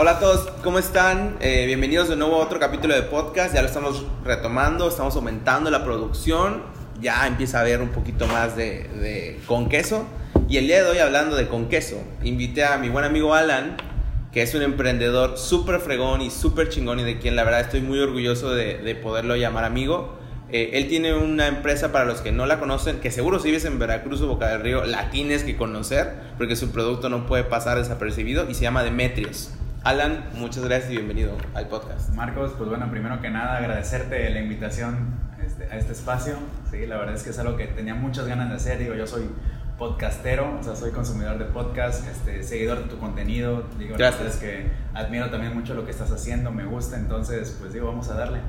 Hola a todos, ¿cómo están? Eh, bienvenidos de nuevo a otro capítulo de podcast. Ya lo estamos retomando, estamos aumentando la producción. Ya empieza a haber un poquito más de, de con queso. Y el día de hoy, hablando de con queso, invité a mi buen amigo Alan, que es un emprendedor súper fregón y súper chingón y de quien la verdad estoy muy orgulloso de, de poderlo llamar amigo. Eh, él tiene una empresa para los que no la conocen, que seguro si vives en Veracruz o Boca del Río la tienes que conocer, porque su producto no puede pasar desapercibido y se llama Demetrios. Alan, muchas gracias y bienvenido al podcast. Marcos, pues bueno, primero que nada agradecerte la invitación este, a este espacio. Sí, la verdad es que es algo que tenía muchas ganas de hacer. Digo, yo soy podcastero, o sea, soy consumidor de podcast, este, seguidor de tu contenido. Digo, Gracias. la verdad es que admiro también mucho lo que estás haciendo, me gusta, entonces, pues digo, vamos a darle.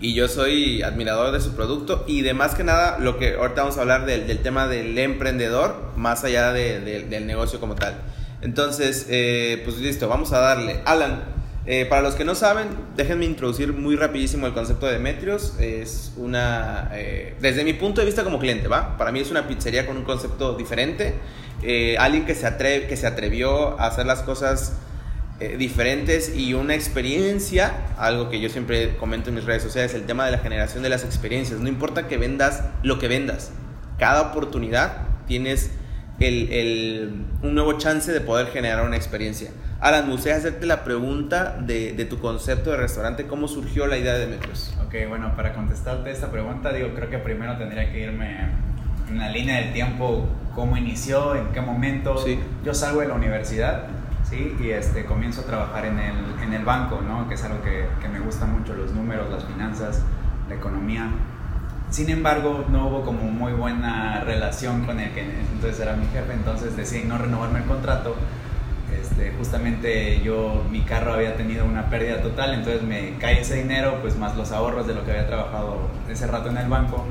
Y yo soy admirador de su producto y de más que nada, lo que ahorita vamos a hablar del, del tema del emprendedor, más allá de- de- del negocio como tal. Entonces, eh, pues listo, vamos a darle. Alan, eh, para los que no saben, déjenme introducir muy rapidísimo el concepto de Demetrios. Es una, eh, desde mi punto de vista como cliente, ¿va? Para mí es una pizzería con un concepto diferente. Eh, alguien que se, atreve, que se atrevió a hacer las cosas diferentes y una experiencia, algo que yo siempre comento en mis redes sociales, el tema de la generación de las experiencias. No importa que vendas lo que vendas, cada oportunidad tienes el, el- un nuevo chance de poder generar una experiencia. Alan, me gustaría hacerte la pregunta de, de tu concepto de restaurante, ¿cómo surgió la idea de Metros? Ok, bueno, para contestarte esta pregunta, digo, creo que primero tendría que irme en la línea del tiempo, cómo inició, en qué momento. Sí. Yo salgo de la universidad, ¿sí? Y este, comienzo a trabajar en el, en el banco, ¿no? Que es algo que, que me gusta mucho, los números, las finanzas, la economía. Sin embargo, no hubo como muy buena relación con el que entonces era mi jefe, entonces decidí no renovarme el contrato. Este, justamente yo, mi carro había tenido una pérdida total, entonces me cae ese dinero, pues más los ahorros de lo que había trabajado ese rato en el banco,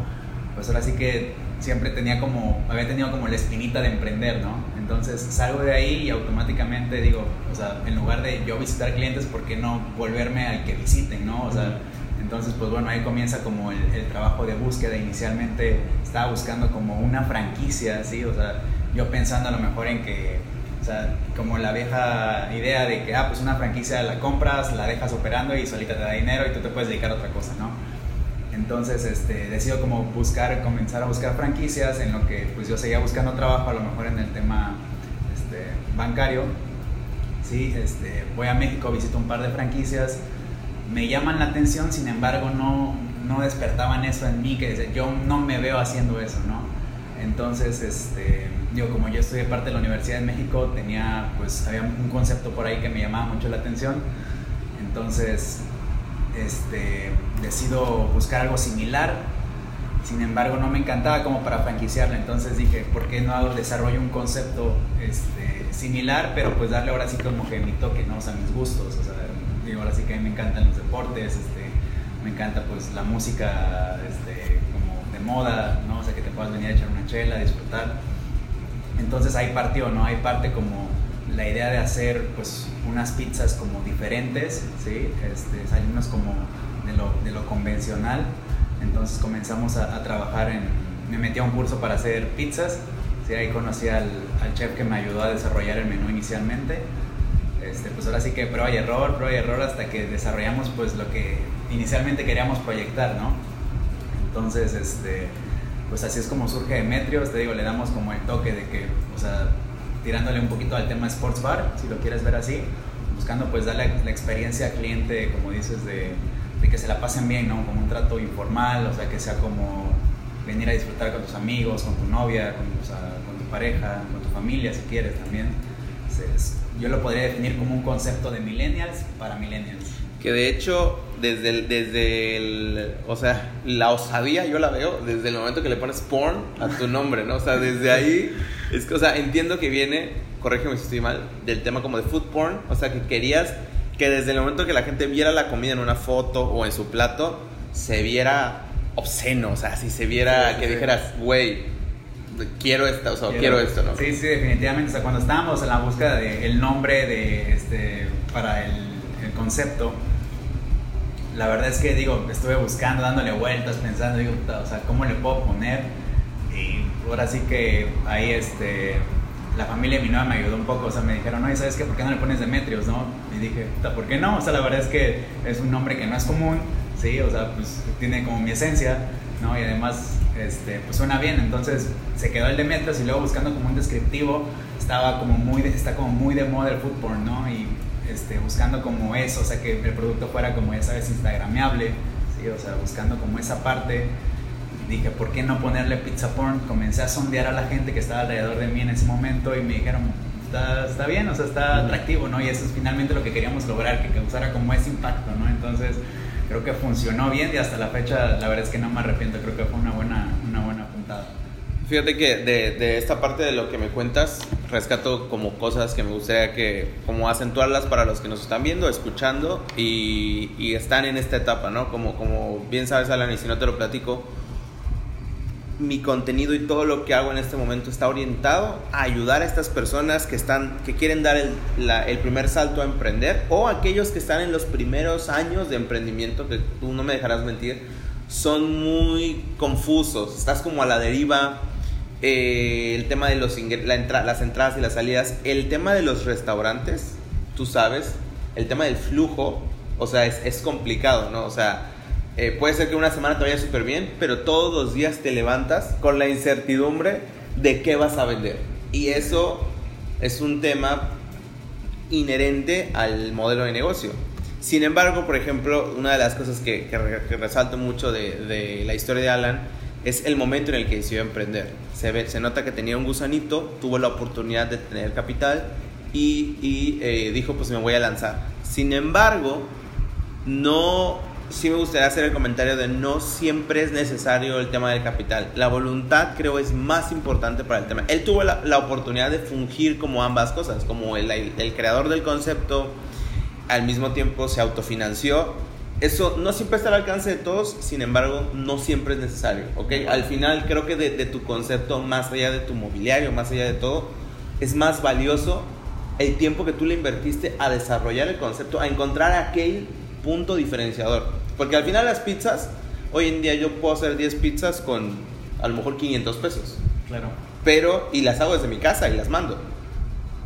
pues ahora sí que siempre tenía como, había tenido como la espinita de emprender, ¿no? Entonces salgo de ahí y automáticamente digo, o sea, en lugar de yo visitar clientes, ¿por qué no volverme al que visiten, ¿no? O sea, entonces, pues bueno, ahí comienza como el, el trabajo de búsqueda. Inicialmente estaba buscando como una franquicia, ¿sí? O sea, yo pensando a lo mejor en que, o sea, como la vieja idea de que, ah, pues una franquicia la compras, la dejas operando y solita te da dinero y tú te puedes dedicar a otra cosa, ¿no? Entonces, este, decido como buscar, comenzar a buscar franquicias en lo que, pues yo seguía buscando trabajo, a lo mejor en el tema este, bancario. Sí, este, voy a México, visito un par de franquicias, me llaman la atención, sin embargo no, no despertaban eso en mí, que yo no me veo haciendo eso, ¿no? Entonces, este, yo como yo estudié parte de la Universidad de México, tenía, pues, había un concepto por ahí que me llamaba mucho la atención, entonces, este, decido buscar algo similar, sin embargo no me encantaba como para franquiciarlo, entonces dije, ¿por qué no hago, desarrollo un concepto este, similar, pero pues darle ahora sí como que mi toque, ¿no? O sea, mis gustos, o sea, digo, ahora sí que a mí me encantan los deportes, este, me encanta pues la música este, como de moda, ¿no? O sea, que te puedas venir a echar una chela, disfrutar. Entonces ahí partió, ¿no? Ahí parte como la idea de hacer pues unas pizzas como diferentes, ¿sí? Este, salimos como de lo, de lo convencional. Entonces comenzamos a, a trabajar en... Me metí a un curso para hacer pizzas, ¿sí? Ahí conocí al, al chef que me ayudó a desarrollar el menú inicialmente. Este, pues ahora sí que prueba y error, prueba y error hasta que desarrollamos pues lo que inicialmente queríamos proyectar, ¿no? Entonces, este, pues así es como surge Demetrios, te digo, le damos como el toque de que, o sea, tirándole un poquito al tema sports bar, si lo quieres ver así, buscando pues darle la experiencia al cliente, como dices, de, que se la pasen bien, ¿no? Como un trato informal, o sea, que sea como venir a disfrutar con tus amigos, con tu novia, con, o con tu pareja, con tu familia, si quieres también. Yo lo podría definir como un concepto de millennials para millennials. Que de hecho, desde el, desde el, o sea, la osadía yo la veo desde el momento que le pones porn a tu nombre, ¿no? O sea, desde ahí, es que, o sea, entiendo que viene, corrígeme si estoy mal, del tema como de food porn, o sea, que querías que desde el momento que la gente viera la comida en una foto o en su plato, se viera obsceno, o sea, si se viera, sí, que sí. dijeras, güey, quiero esto, o sea, quiero, esto, ¿no? Sí, sí, definitivamente. O sea, cuando estábamos en la búsqueda del nombre de, este, para el, el concepto, la verdad es que, digo, estuve buscando, dándole vueltas, pensando, digo, o sea, ¿cómo le puedo poner? Y ahora sí que ahí, este, la familia de mi novia me ayudó un poco, o sea, me dijeron, no, ¿sabes qué? ¿Por qué no le pones Demetrios, no? Y dije, ¿por qué no? O sea, la verdad es que es un nombre que no es común, sí, o sea, pues tiene como mi esencia, ¿no? Y además, este, pues suena bien, entonces se quedó el Demetrios y luego buscando como un descriptivo, estaba como muy, de, está como muy de moda el football, ¿no? Y este, buscando como eso, o sea, que el producto fuera como, ya sabes, instagrameable, sí, o sea, buscando como esa parte dije, ¿por qué no ponerle pizza porn? Comencé a sondear a la gente que estaba alrededor de mí en ese momento y me dijeron, está, está bien, o sea, está atractivo, ¿no? Y eso es finalmente lo que queríamos lograr, que causara como ese impacto, ¿no? Entonces, creo que funcionó bien y hasta la fecha, la verdad es que no me arrepiento, creo que fue una buena, una buena puntada. Fíjate que de, de, esta parte de lo que me cuentas, rescato como cosas que me gustaría que, como acentuarlas para los que nos están viendo, escuchando y, y están en esta etapa, ¿no? Como, como bien sabes, Alan, y si no te lo platico, mi contenido y todo lo que hago en este momento está orientado a ayudar a estas personas que están que quieren dar el, el, primer salto a emprender o aquellos que están en los primeros años de emprendimiento que tú no me dejarás mentir son muy confusos. Estás como a la deriva eh, el tema de los la las entradas y las salidas. El tema de los restaurantes tú sabes el tema del flujo o sea es, es complicado no o sea eh, puede ser que una semana te vaya súper bien, pero todos los días te levantas con la incertidumbre de qué vas a vender. Y eso es un tema inherente al modelo de negocio. Sin embargo, por ejemplo, una de las cosas que, resalto mucho de, la historia de Alan es el momento en el que decidió emprender. Se nota que tenía un gusanito, tuvo la oportunidad de tener capital y, eh, dijo, pues me voy a lanzar. Sin embargo, no sí me gustaría hacer el comentario de no siempre es necesario el tema del capital. La voluntad creo es más importante para el tema. Él tuvo la, la oportunidad de fungir como ambas cosas, como el, el, creador del concepto, al mismo tiempo se autofinanció. Eso no siempre está al alcance de todos, sin embargo, no siempre es necesario. ¿okay? Al final creo que de, de tu concepto, más allá de tu mobiliario, más allá de todo, es más valioso el tiempo que tú le invertiste a desarrollar el concepto, a encontrar aquel punto diferenciador. Porque al final las pizzas, hoy en día yo puedo hacer 10 pizzas con a lo mejor 500 pesos. Claro. Pero, y las hago desde mi casa y las mando.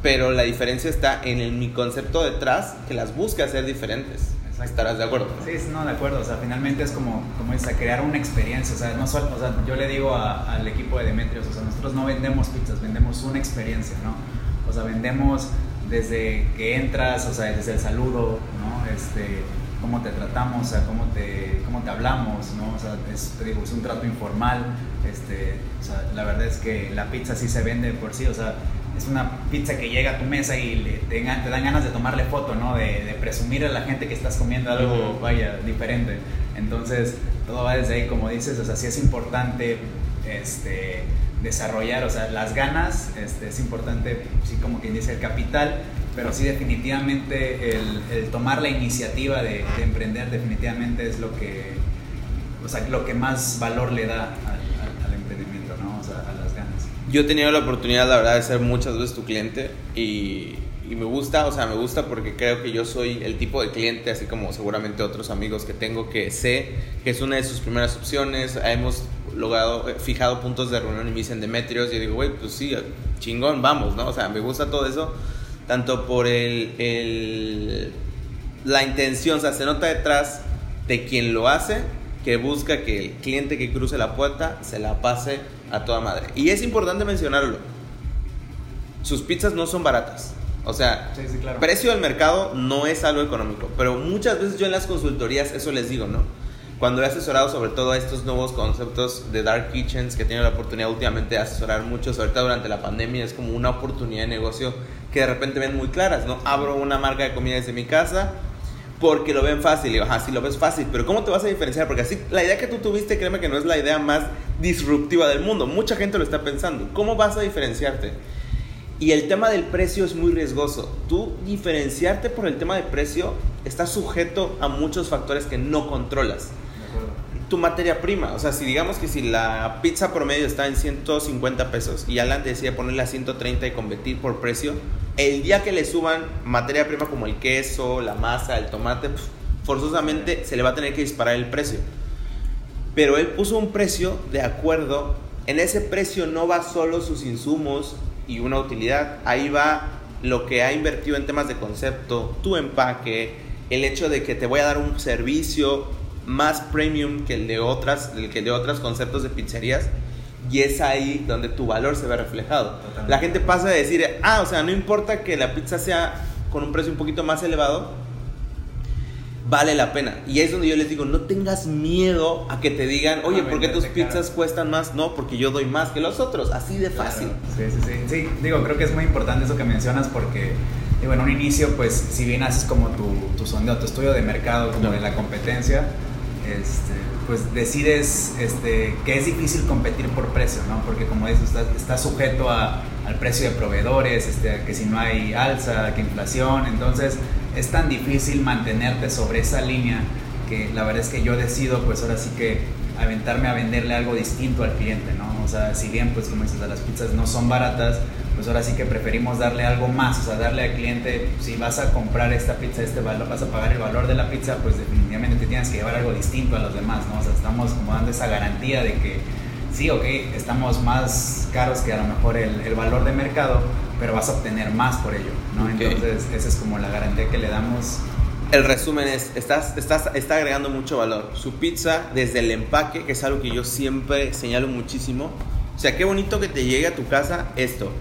Pero la diferencia está en el, mi concepto detrás, que las busca hacer diferentes. ¿Estarás de acuerdo? Sí, no, de acuerdo. O sea, finalmente es como, como es, a crear una experiencia. O sea, no solo, o sea, yo le digo al equipo de Demetrios, o sea, nosotros no vendemos pizzas, vendemos una experiencia, ¿no? O sea, vendemos desde que entras, o sea, desde el saludo, ¿no? Este, cómo te tratamos, o sea, cómo te, cómo te hablamos, ¿no? O sea, es, te digo, es un trato informal, este, o sea, la verdad es que la pizza sí se vende por sí, o sea, es una pizza que llega a tu mesa y le, te, dan ganas de tomarle foto, ¿no? De, de, presumir a la gente que estás comiendo algo, vaya, diferente. Entonces, todo va desde ahí, como dices, o sea, sí es importante, este desarrollar, o sea, las ganas, este, es importante, sí, como quien dice, el capital, pero sí definitivamente el, tomar la iniciativa de, emprender definitivamente es lo que, o sea, lo que más valor le da al, emprendimiento, ¿no? O sea, a las ganas. Yo he tenido la oportunidad, la verdad, de ser muchas veces tu cliente y, y me gusta, o sea, me gusta porque creo que yo soy el tipo de cliente, así como seguramente otros amigos que tengo, que sé que es una de sus primeras opciones, hemos logrado, eh, fijado puntos de reunión y me dicen Demetrios, y yo digo, güey, pues sí, chingón, vamos, ¿no? O sea, me gusta todo eso, tanto por el, el, la intención, o sea, se nota detrás de quien lo hace, que busca que el cliente que cruce la puerta se la pase a toda madre. Y es importante mencionarlo, sus pizzas no son baratas. O sea, sí, sí, claro. precio del mercado no es algo económico, pero muchas veces yo en las consultorías eso les digo, ¿no? Cuando he asesorado sobre todo a estos nuevos conceptos de dark kitchens que tiene la oportunidad últimamente de asesorar muchos, ahorita durante la pandemia es como una oportunidad de negocio que de repente ven muy claras, ¿no? Abro una marca de comida desde mi casa porque lo ven fácil, y digo, ajá, sí lo ves fácil, pero ¿cómo te vas a diferenciar? Porque así, la idea que tú tuviste, créeme que no es la idea más disruptiva del mundo, mucha gente lo está pensando, ¿cómo vas a diferenciarte? Y el tema del precio es muy riesgoso. Tú diferenciarte por el tema de precio está sujeto a muchos factores que no controlas tu materia prima. O sea, si digamos que si la pizza promedio está en 150 pesos y Alan decide ponerla a 130 y competir por precio, el día que le suban materia prima como el queso, la masa, el tomate, forzosamente se le va a tener que disparar el precio. Pero él puso un precio de acuerdo, en ese precio no va solo sus insumos y una utilidad. Ahí va lo que ha invertido en temas de concepto, tu empaque, el hecho de que te voy a dar un servicio más premium que el de otras, el que de otros conceptos de pizzerías. Y es ahí donde tu valor se ve reflejado. La gente pasa de decir, ah, o sea, no importa que la pizza sea con un precio un poquito más elevado, vale la pena. Y es donde yo les digo, no tengas miedo a que te digan, oye, ¿por qué tus pizzas cuestan más? No, porque yo doy más que los otros, así de fácil. Sí, sí, sí. Sí, digo, creo que es muy importante eso que mencionas porque, digo, en un inicio, pues, si bien haces como tu, tu sondeo, tu estudio de mercado, como de la competencia, este, pues decides este, que es difícil competir por precio, ¿no? Porque como dices, estás está sujeto a, al precio de proveedores, este, que si no hay alza, que inflación, entonces es tan difícil mantenerte sobre esa línea que la verdad es que yo decido pues ahora sí que aventarme a venderle algo distinto al cliente, ¿no? O sea, si bien pues como dices, las pizzas no son baratas, pues ahora sí que preferimos darle algo más, o sea, darle al cliente, si vas a comprar esta pizza, este valor, vas a pagar el valor de la pizza, pues definitivamente te tienes que llevar algo distinto a los demás, ¿no? O sea, estamos como dando esa garantía de que sí, ok, estamos más caros que a lo mejor el, el valor de mercado, pero vas a obtener más por ello, ¿no? Entonces, esa es como la garantía que le damos. El resumen es, estás, estás, está agregando mucho valor. Su pizza, desde el empaque, que es algo que yo siempre señalo muchísimo. O sea, qué bonito que te llegue a tu casa esto.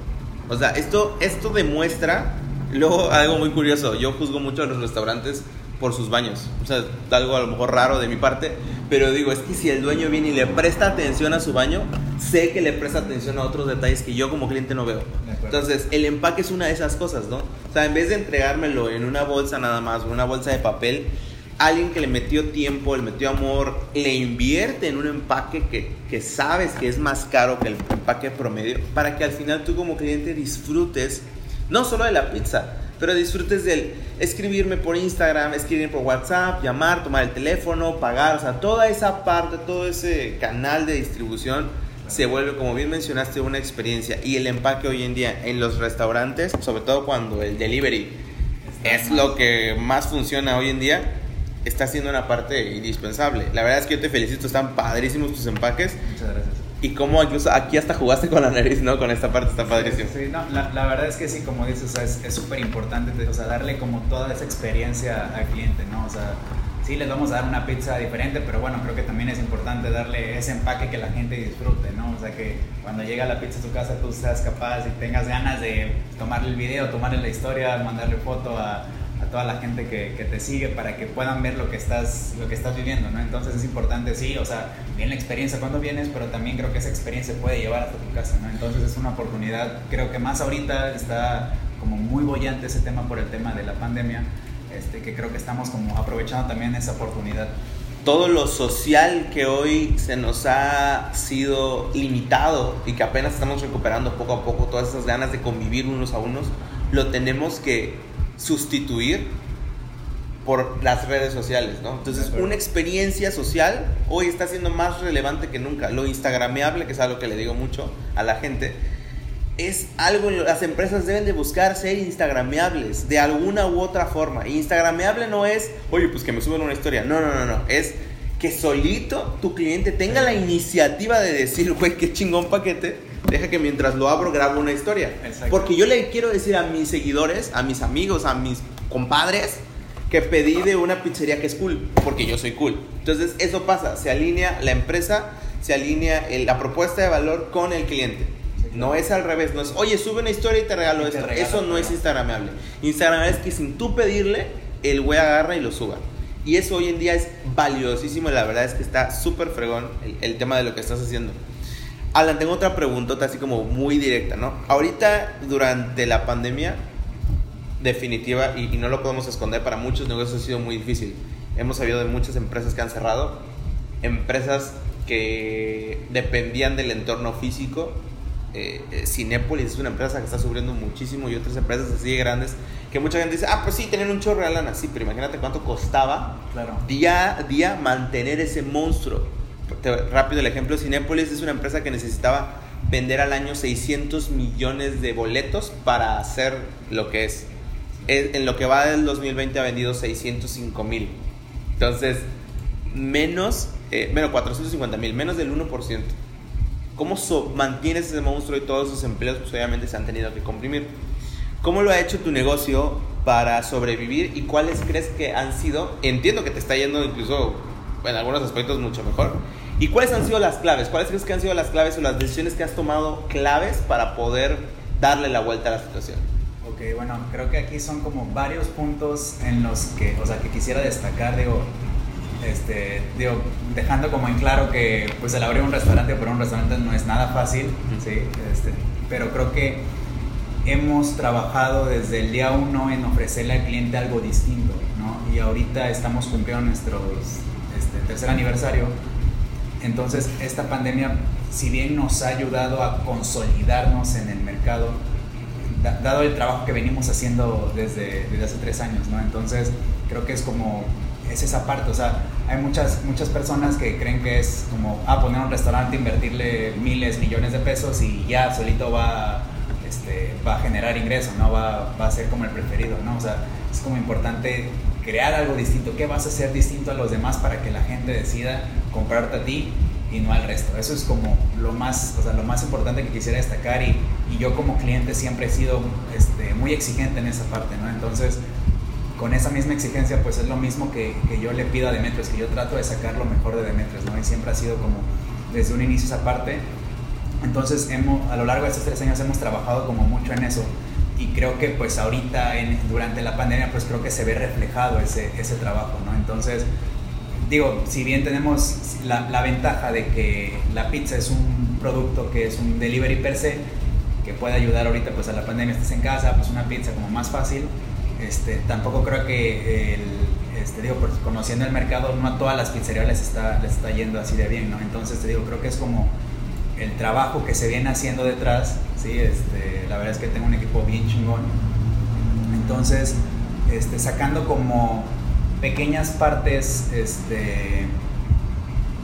O sea, esto, esto demuestra, luego algo muy curioso, yo juzgo mucho a los restaurantes por sus baños. O sea, algo a lo mejor raro de mi parte, pero digo, es que si el dueño viene y le presta atención a su baño, sé que le presta atención a otros detalles que yo como cliente no veo. Entonces, el empaque es una de esas cosas, ¿no? O sea, en vez de entregármelo en una bolsa nada más, o una bolsa de papel, alguien que le metió tiempo, le metió amor, le invierte en un empaque que, que sabes que es más caro que el empaque promedio, para que al final tú como cliente disfrutes no solo de la pizza, pero disfrutes del escribirme por Instagram, escribirme por WhatsApp, llamar, tomar el teléfono, pagar, o sea, toda esa parte, todo ese canal de distribución se vuelve, como bien mencionaste, una experiencia. Y el empaque hoy en día en los restaurantes, sobre todo cuando el delivery es lo que más funciona hoy en día, está siendo una parte indispensable. La verdad es que yo te felicito, están padrísimos tus empaques. Muchas gracias y cómo incluso aquí hasta jugaste con la nariz, ¿no? Con esta parte está padrísimo. Sí, no, la, la, verdad es que sí, como dices, es súper importante, o sea, darle como toda esa experiencia al cliente, ¿no? O sea, sí les vamos a dar una pizza diferente, pero bueno, creo que también es importante darle ese empaque que la gente disfrute, ¿no? O sea, que cuando llega la pizza a tu casa tú seas capaz y tengas ganas de tomarle el video, tomarle la historia, mandarle foto a toda la gente que, que, te sigue para que puedan ver lo que estás, lo que estás viviendo, ¿no? Entonces es importante, sí, o sea, bien la experiencia cuando vienes, pero también creo que esa experiencia puede llevar hasta tu casa, ¿no? Entonces es una oportunidad, creo que más ahorita está como muy bollante ese tema por el tema de la pandemia, este, que creo que estamos como aprovechando también esa oportunidad. Todo lo social que hoy se nos ha sido limitado y que apenas estamos recuperando poco a poco, todas esas ganas de convivir unos a unos, lo tenemos que sustituir por las redes sociales, ¿no? Entonces, una experiencia social hoy está siendo más relevante que nunca. Lo instagrameable, que es algo que le digo mucho a la gente, es algo las empresas deben de buscar ser instagrameables de alguna u otra forma. Instagrameable no es, oye, pues que me suben una historia. No, no, no, no. Es que solito tu cliente tenga la iniciativa de decir, güey, qué chingón paquete deja que mientras lo abro grabo una historia. Porque yo le quiero decir a mis seguidores, a mis amigos, a mis compadres, que pedí de una pizzería que es cool, porque yo soy cool. Entonces eso pasa, se alinea la empresa, se alinea la propuesta de valor con el cliente. No es al revés, no es, oye, sube una historia y te regalo esto. eso no es Instagramable. Instagramable es que sin tú pedirle, el güey agarra y lo suba. Y eso hoy en día es valiosísimo, la verdad es que está súper fregón el tema de lo que estás haciendo. Alan, tengo otra pregunta así como muy directa, ¿no? Ahorita, durante la pandemia, definitiva, y, no lo podemos esconder, para muchos negocios ha sido muy difícil. Hemos sabido de muchas empresas que han cerrado, empresas que dependían del entorno físico. Eh, eh, Cinépolis es una empresa que está sufriendo muchísimo y otras empresas así de grandes que mucha gente dice, ah, pues sí, tener un chorro de lana, sí, pero imagínate cuánto costaba claro. día a día mantener ese monstruo rápido el ejemplo, Cinépolis es una empresa que necesitaba vender al año 600 millones de boletos para hacer lo que es. En lo que va del 2020 ha vendido 605 mil. Entonces, menos, eh, menos 450 mil, menos del 1%. ¿Cómo mantienes ese monstruo y todos esos empleos pues obviamente se han tenido que comprimir? ¿Cómo lo ha hecho tu negocio para sobrevivir y cuáles crees que han sido? Entiendo que te está yendo incluso en algunos aspectos mucho mejor. ¿Y cuáles han sido las claves? ¿Cuáles crees que han sido las claves o las decisiones que has tomado claves para poder darle la vuelta a la situación? Ok, bueno, creo que aquí son como varios puntos en los que, o sea, que quisiera destacar, digo, este, digo, dejando como en claro que pues el abrir un restaurante por un restaurante no es nada fácil, ¿sí? Este, pero creo que hemos trabajado desde el día uno en ofrecerle al cliente algo distinto, ¿no? Y ahorita estamos cumpliendo nuestro este, tercer aniversario, entonces esta pandemia, si bien nos ha ayudado a consolidarnos en el mercado, dado el trabajo que venimos haciendo desde, hace tres años, ¿no? Entonces creo que es como es esa parte, o sea, hay muchas, muchas personas que creen que es como, ah, poner un restaurante, invertirle miles, millones de pesos y ya solito va, este, va a generar ingresos, ¿no? Va, va a ser como el preferido, ¿no? O sea, es como importante crear algo distinto, ¿qué vas a hacer distinto a los demás para que la gente decida comprarte a ti y no al resto? Eso es como lo más, o sea, lo más importante que quisiera destacar y, y yo como cliente siempre he sido este, muy exigente en esa parte, ¿no? Entonces, con esa misma exigencia, pues es lo mismo que, que, yo le pido a Demetrios, que yo trato de sacar lo mejor de Demetrios, ¿no? Y siempre ha sido como desde un inicio esa parte. Entonces, hemos, a lo largo de estos tres años hemos trabajado como mucho en eso y creo que pues ahorita en, durante la pandemia pues creo que se ve reflejado ese, ese trabajo, ¿no? Entonces, digo, si bien tenemos la, la, ventaja de que la pizza es un producto que es un delivery per se, que puede ayudar ahorita pues a la pandemia, estés en casa, pues una pizza como más fácil, este, tampoco creo que el, este, digo, pues, conociendo el mercado, no a todas las pizzerías les está, les está yendo así de bien, ¿no? Entonces, te digo, creo que es como el trabajo que se viene haciendo detrás, ¿sí? Este, la verdad es que tengo un equipo bien chingón. Entonces, este, sacando como pequeñas partes, este,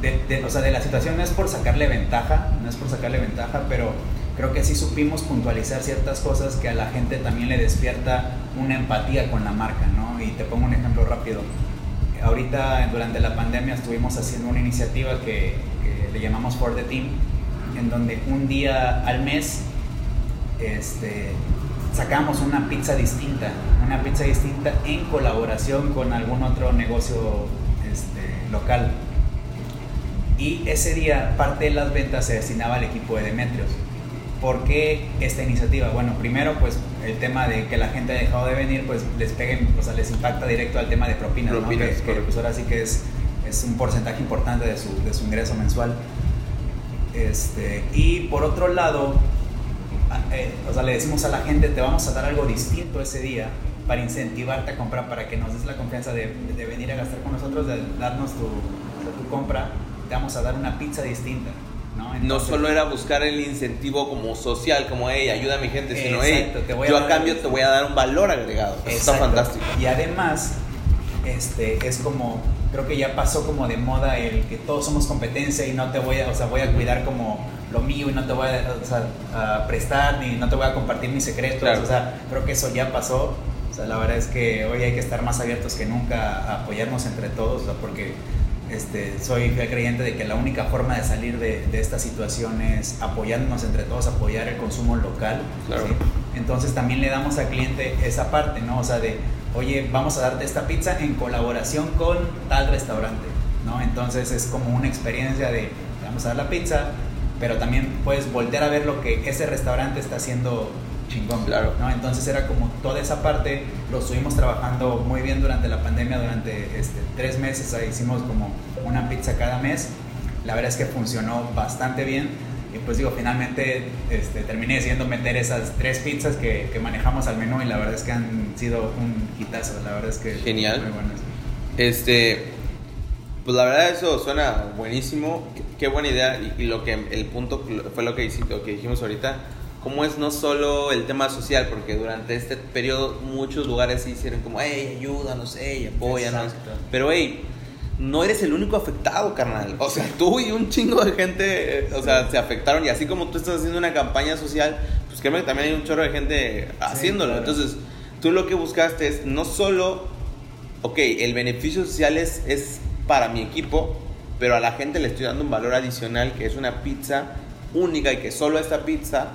de, o sea, de la situación no es por sacarle ventaja, no es por sacarle ventaja, pero creo que sí supimos puntualizar ciertas cosas que a la gente también le despierta una empatía con la marca, ¿no? Y te pongo un ejemplo rápido. Ahorita, durante la pandemia, estuvimos haciendo una iniciativa que, le llamamos For the Team, en donde un día al mes este, sacamos una pizza distinta, una pizza distinta en colaboración con algún otro negocio este, local. Y ese día parte de las ventas se destinaba al equipo de Demetrios ¿Por qué esta iniciativa? Bueno, primero, pues el tema de que la gente ha dejado de venir, pues les peguen, o sea, les impacta directo al tema de propinas, ¿no? que, pues ahora sí que es, es un porcentaje importante de su, de su ingreso mensual. Este, y por otro lado, eh, o sea, le decimos a la gente, te vamos a dar algo distinto ese día para incentivarte a comprar, para que nos des la confianza de, de venir a gastar con nosotros, de darnos tu, tu compra, te vamos a dar una pizza distinta. ¿no? solo era buscar el incentivo como social, como, hey, ayuda a mi gente, sino, hey, yo a, cambio te voy a dar un valor agregado. está fantástico. Y además, este, es como, creo que ya pasó como de moda el que todos somos competencia y no te voy a, o sea, voy a cuidar como lo mío y no te voy a, prestar ni no te voy a compartir mis secretos. O sea, creo que eso ya pasó. O sea, la verdad es que hoy hay que estar más abiertos que nunca a apoyarnos entre todos, porque este, soy fiel creyente de que la única forma de salir de, esta situación es apoyándonos entre todos, apoyar el consumo local. Entonces también le damos al cliente esa parte, ¿no? O sea, de, oye, vamos a darte esta pizza en colaboración con tal restaurante, ¿no? Entonces es como una experiencia de, vamos a dar la pizza, pero también puedes voltear a ver lo que ese restaurante está haciendo chingón. Claro. ¿no? Entonces era como toda esa parte, lo estuvimos trabajando muy bien durante la pandemia, durante este, tres meses, ahí hicimos como una pizza cada mes. La verdad es que funcionó bastante bien. Y pues digo, finalmente este, terminé decidiendo meter esas tres pizzas que, que, manejamos al menú y la verdad es que han sido un hitazo. La verdad es que... Genial. Muy buenas. Este, pues la verdad eso suena buenísimo. Qué, buena idea. Y, lo que el punto fue lo que, lo que dijimos ahorita cómo es no solo el tema social, porque durante este periodo muchos lugares se hicieron como, hey, ayúdanos, hey, apóyanos. Pero, hey, no eres el único afectado, carnal. O sea, tú y un chingo de gente, o sea, se afectaron. Y así como tú estás haciendo una campaña social, pues créeme que también hay un chorro de gente haciéndolo. Entonces, tú lo que buscaste es no solo, ok, el beneficio social es, es para mi equipo, pero a la gente le estoy dando un valor adicional que es una pizza única y que solo esta pizza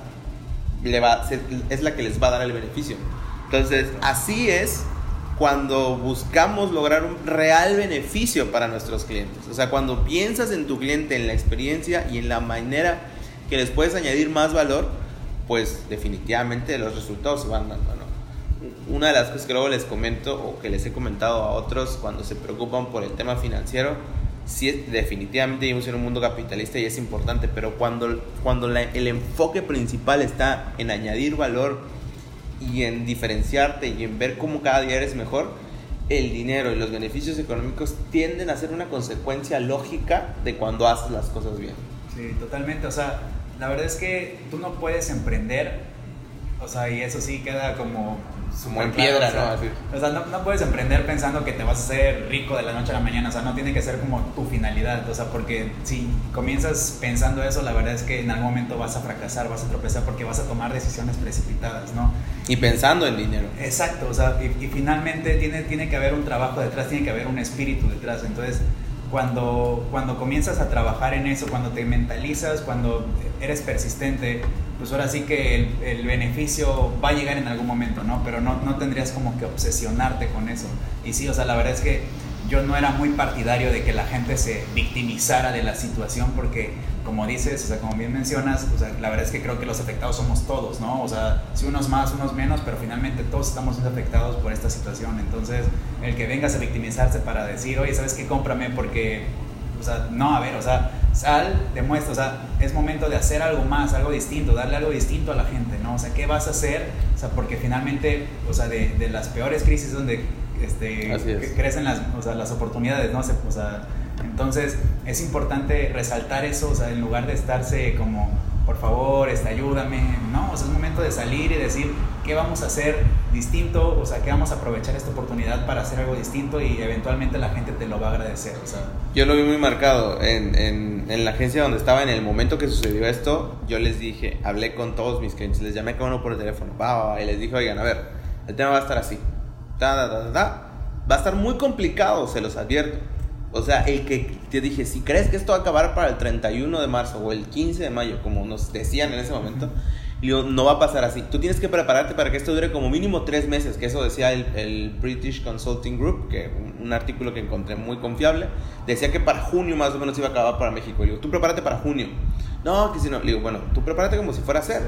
es la que les va a dar el beneficio. Entonces, así es cuando buscamos lograr un real beneficio para nuestros clientes. O sea, cuando piensas en tu cliente, en la experiencia y en la manera que les puedes añadir más valor, pues definitivamente los resultados se van dando, ¿no? Una de las cosas que luego les comento o que les he comentado a otros cuando se preocupan por el tema financiero, sí, definitivamente vivimos en un mundo capitalista y es importante, pero cuando, cuando el enfoque principal está en añadir valor y en diferenciarte y en ver cómo cada día eres mejor, el dinero y los beneficios económicos tienden a ser una consecuencia lógica de cuando haces las cosas bien. Sí, totalmente. O sea, la verdad es que tú no puedes emprender, o sea, y eso sí queda como como en piedra, ¿no? O sea, no, puedes emprender pensando que te vas a hacer rico de la noche a la mañana, o sea, no tiene que ser como tu finalidad, o sea, porque si comienzas pensando eso, la verdad es que en algún momento vas a fracasar, vas a tropezar porque vas a tomar decisiones precipitadas, ¿no? Y pensando en dinero. Exacto, o sea, y, y finalmente tiene, tiene que haber un trabajo detrás, tiene que haber un espíritu detrás, entonces cuando, cuando comienzas a trabajar en eso, cuando te mentalizas, cuando eres persistente, pues ahora sí que el, beneficio va a llegar en algún momento, ¿no? Pero no, no tendrías como que obsesionarte con eso. Y sí, o sea, la verdad es que yo no era muy partidario de que la gente se victimizara de la situación porque, como dices, o sea, como bien mencionas, o sea, la verdad es que creo que los afectados somos todos, ¿no? O sea, si unos más, unos menos, pero finalmente todos estamos afectados por esta situación. Entonces, el que vengas a victimizarse para decir, oye, ¿sabes qué? Cómprame porque, o sea, no, a ver, o sea, sal, demuestra, o sea, es momento de hacer algo más, algo distinto, darle algo distinto a la gente, ¿no? O sea, ¿qué vas a hacer? O sea, porque finalmente, o sea, de, de las peores crisis donde este, crecen las, o sea, las oportunidades, ¿no? O sea, entonces es importante resaltar eso, o sea, en lugar de estarse como, por favor, este, ayúdame, ¿no? O sea, es momento de salir y decir qué vamos a hacer distinto, o sea, qué vamos a aprovechar esta oportunidad para hacer algo distinto y eventualmente la gente te lo va a agradecer, o sea. Yo lo vi muy marcado en, en, en la agencia donde estaba en el momento que sucedió esto, yo les dije, hablé con todos mis clientes, les llamé cada uno por el teléfono, y les dije, oigan, a ver, el tema va a estar así va a estar muy complicado, se los advierto. O sea, el que te dije, si crees que esto va a acabar para el 31 de marzo o el 15 de mayo, como nos decían en ese momento, no va a pasar así. Tú tienes que prepararte para que esto dure como mínimo tres meses, que eso decía el, British Consulting Group, que un, artículo que encontré muy confiable, decía que para junio más o menos iba a acabar para México. Y digo, tú prepárate para junio. No, que si no, le digo, bueno, tú prepárate como si fuera a ser.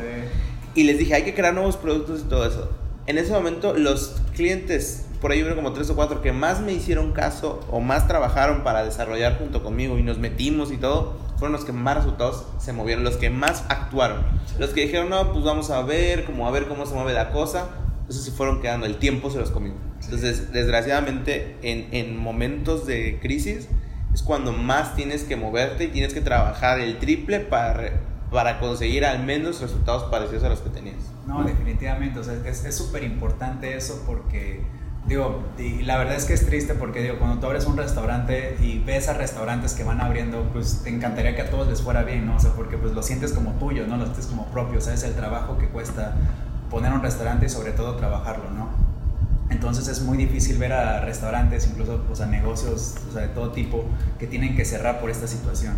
Y les dije, hay que crear nuevos productos y todo eso en ese momento los clientes, por ahí hubo como tres o cuatro que más me hicieron caso o más trabajaron para desarrollar junto conmigo y nos metimos y todo, fueron los que más resultados se movieron, los que más actuaron. Los que dijeron, no, pues vamos a ver, como a ver cómo se mueve la cosa, esos se fueron quedando, el tiempo se los comió. Entonces, desgraciadamente, en, en momentos de crisis es cuando más tienes que moverte y tienes que trabajar el triple para, para conseguir al menos resultados parecidos a los que tenías. No, definitivamente, o sea, es súper importante eso porque, digo, y la verdad es que es triste porque, digo, cuando tú abres un restaurante y ves a restaurantes que van abriendo, pues te encantaría que a todos les fuera bien, ¿no? O sea, porque pues lo sientes como tuyo, ¿no? Lo sientes como propio, o sea, es el trabajo que cuesta poner un restaurante y sobre todo trabajarlo, ¿no? Entonces es muy difícil ver a restaurantes, incluso o sea, negocios o sea, de todo tipo, que tienen que cerrar por esta situación.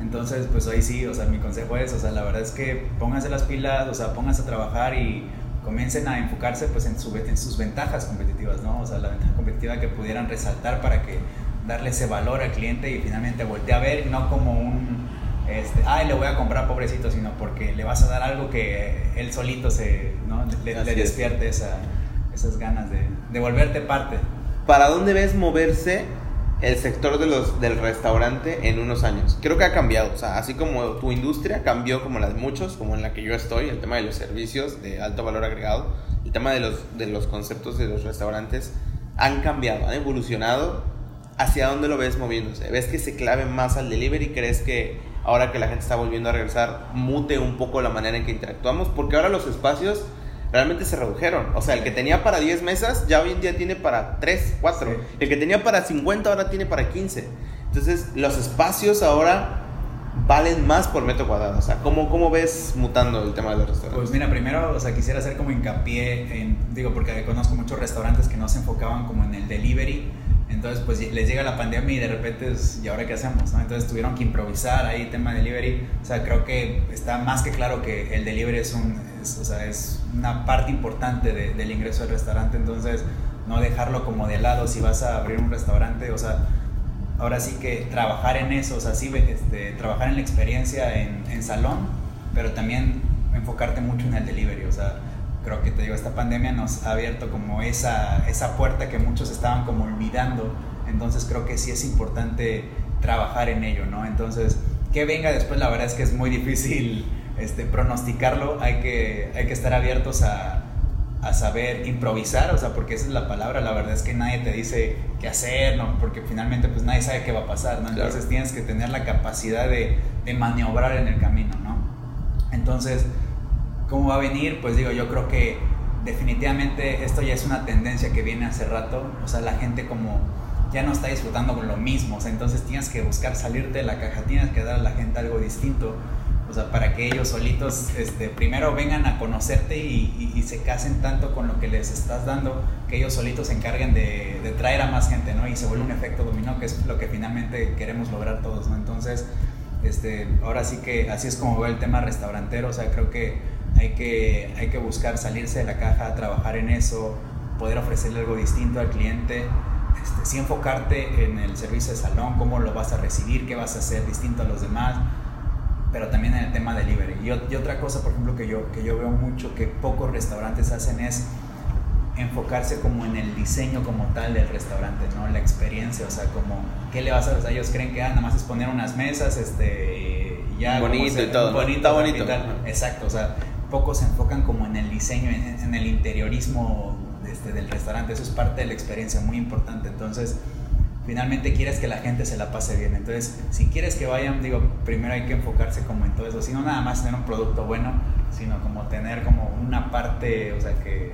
Entonces, pues ahí sí, o sea, mi consejo es, o sea, la verdad es que pónganse las pilas, o sea, pónganse a trabajar y comiencen a enfocarse pues en, su, en sus ventajas competitivas, ¿no? O sea, la ventaja competitiva que pudieran resaltar para que darle ese valor al cliente y finalmente voltee a ver, no como un, este, ay, le voy a comprar pobrecito, sino porque le vas a dar algo que él solito se, ¿no? le, le despierte esa, esas ganas de, de volverte parte. ¿Para dónde ves moverse el sector de los, del restaurante en unos años. Creo que ha cambiado, o sea, así como tu industria cambió como la de muchos, como en la que yo estoy, el tema de los servicios de alto valor agregado, el tema de los, de los conceptos de los restaurantes han cambiado, han evolucionado. ¿Hacia dónde lo ves moviéndose? ¿Ves que se clave más al delivery? ¿Crees que ahora que la gente está volviendo a regresar mute un poco la manera en que interactuamos? Porque ahora los espacios realmente se redujeron. O sea, el que tenía para 10 mesas ya hoy en día tiene para 3, 4. El que tenía para 50 ahora tiene para 15. Entonces, los espacios ahora valen más por metro cuadrado. O sea, ¿cómo, cómo ves mutando el tema de los restaurantes? Pues mira, primero, o sea, quisiera hacer como hincapié en, digo, porque conozco muchos restaurantes que no se enfocaban como en el delivery. Entonces, pues les llega la pandemia y de repente, ¿y ahora qué hacemos? ¿no? Entonces tuvieron que improvisar ahí tema delivery. O sea, creo que está más que claro que el delivery es, un, o sea, es una parte importante del ingreso al restaurante. Entonces, no dejarlo como de lado si vas a abrir un restaurante. O sea, ahora sí que trabajar en eso, o sea, sí, este, trabajar en la experiencia en, en salón, pero también enfocarte mucho en el delivery. O sea, creo que te digo, esta pandemia nos ha abierto como esa, esa puerta que muchos estaban como olvidando, entonces creo que sí es importante trabajar en ello, ¿no? Entonces, que venga después, la verdad es que es muy difícil este, pronosticarlo, hay que, hay que estar abiertos a, a saber improvisar, o sea, porque esa es la palabra, la verdad es que nadie te dice qué hacer, ¿no? Porque finalmente pues nadie sabe qué va a pasar, ¿no? Entonces tienes que tener la capacidad de, de maniobrar en el camino, ¿no? Entonces, ¿Cómo va a venir? Pues digo, yo creo que definitivamente esto ya es una tendencia que viene hace rato. O sea, la gente como ya no está disfrutando con lo mismo. O sea, entonces tienes que buscar salirte de la caja, tienes que dar a la gente algo distinto. O sea, para que ellos solitos este, primero vengan a conocerte y, se casen tanto con lo que les estás dando, que ellos solitos se encarguen de, traer a más gente, ¿no? Y se vuelve un efecto dominó, que es lo que finalmente queremos lograr todos, ¿no? Entonces, este, ahora sí que así es como veo el tema restaurantero. O sea, creo que hay que, hay que buscar salirse de la caja, trabajar en eso, poder ofrecerle algo distinto al cliente, este, enfocarte en el servicio de salón, cómo lo vas a recibir, qué vas a hacer distinto a los demás, pero también en el tema delivery. Y, y otra cosa, por ejemplo, que yo, que yo veo mucho que pocos restaurantes hacen es enfocarse como en el diseño como tal del restaurante, ¿no? La experiencia, o sea, como, ¿qué le vas a hacer? Ellos creen que ah, nada más es poner unas mesas, este, ya... Bonito y todo, bonito, bonito. Exacto, o sea, pocos se enfocan como en el diseño, en, el interiorismo este, del restaurante. Eso es parte de la experiencia muy importante. Entonces, finalmente quieres que la gente se la pase bien. Entonces, si quieres que vayan, digo, primero hay que enfocarse como en todo eso. Si no nada más tener un producto bueno, sino como tener como una parte, o sea, que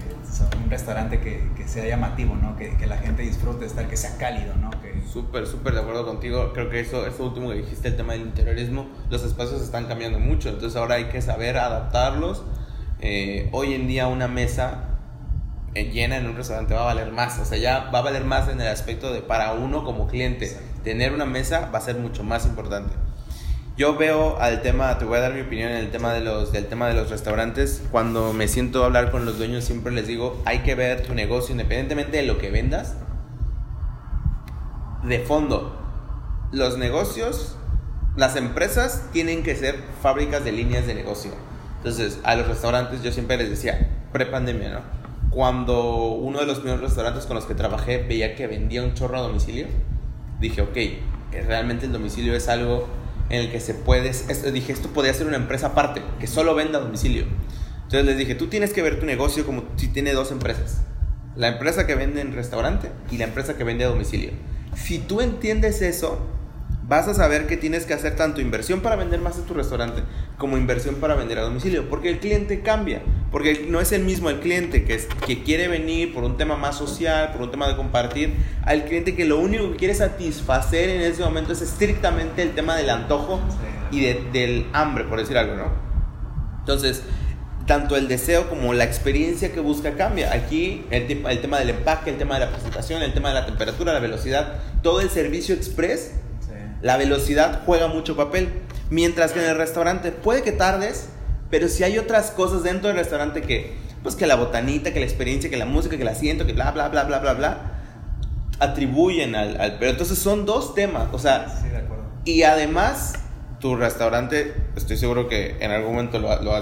un restaurante que, que sea llamativo, ¿no? Que, que, la gente disfrute estar, que sea cálido, ¿no? Que... Súper, súper de acuerdo contigo. Creo que eso, eso último que dijiste, el tema del interiorismo, los espacios están cambiando mucho, entonces ahora hay que saber adaptarlos. Eh, hoy en día una mesa llena en un restaurante va a valer más, o sea, ya va a valer más en el aspecto de para uno como cliente. Tener una mesa va a ser mucho más importante. Yo veo al tema, te voy a dar mi opinión en el tema de los, del tema de los restaurantes. Cuando me siento a hablar con los dueños, siempre les digo, hay que ver tu negocio independientemente de lo que vendas. De fondo, los negocios, las empresas tienen que ser fábricas de líneas de negocio. Entonces, a los restaurantes yo siempre les decía, pre-pandemia, ¿no? Cuando uno de los primeros restaurantes con los que trabajé veía que vendía un chorro a domicilio, dije, ok, realmente el domicilio es algo en el que se puede, dije, esto podría ser una empresa aparte, que solo venda a domicilio. Entonces les dije, tú tienes que ver tu negocio como si tiene dos empresas. La empresa que vende en restaurante y la empresa que vende a domicilio. Si tú entiendes eso, vas a saber que tienes que hacer tanto inversión para vender más en tu restaurante como inversión para vender a domicilio, porque el cliente cambia, porque no es el mismo el cliente que, que quiere venir por un tema más social, por un tema de compartir, al cliente que lo único que quiere satisfacer en ese momento es estrictamente el tema del antojo y del hambre, por decir algo, ¿no? Entonces, tanto el deseo como la experiencia que busca cambia. Aquí el, el tema del empaque, el tema de la presentación, el tema de la temperatura, la velocidad, todo el servicio express la velocidad juega mucho papel. Mientras que en el restaurante puede que tardes, pero si hay otras cosas dentro del restaurante que, pues que la botanita, que la experiencia, que la música, que el asiento, que bla, bla, bla, bla, bla, bla, atribuyen al... pero entonces son dos temas, o sea... Sí, de acuerdo. Y además, tu restaurante, estoy seguro que en algún momento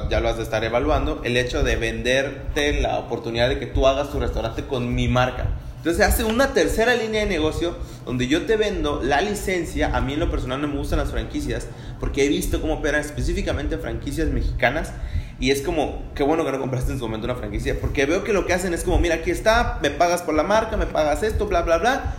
ya lo has de estar evaluando, el hecho de venderte la oportunidad de que tú hagas tu restaurante con mi marca. Entonces hace una tercera línea de negocio donde yo te vendo la licencia. A mí en lo personal no me gustan las franquicias porque he visto cómo operan específicamente franquicias mexicanas. Y es como, qué bueno que no compraste en su momento una franquicia. Porque veo que lo que hacen es como, mira, aquí está, me pagas por la marca, me pagas esto, bla, bla, bla.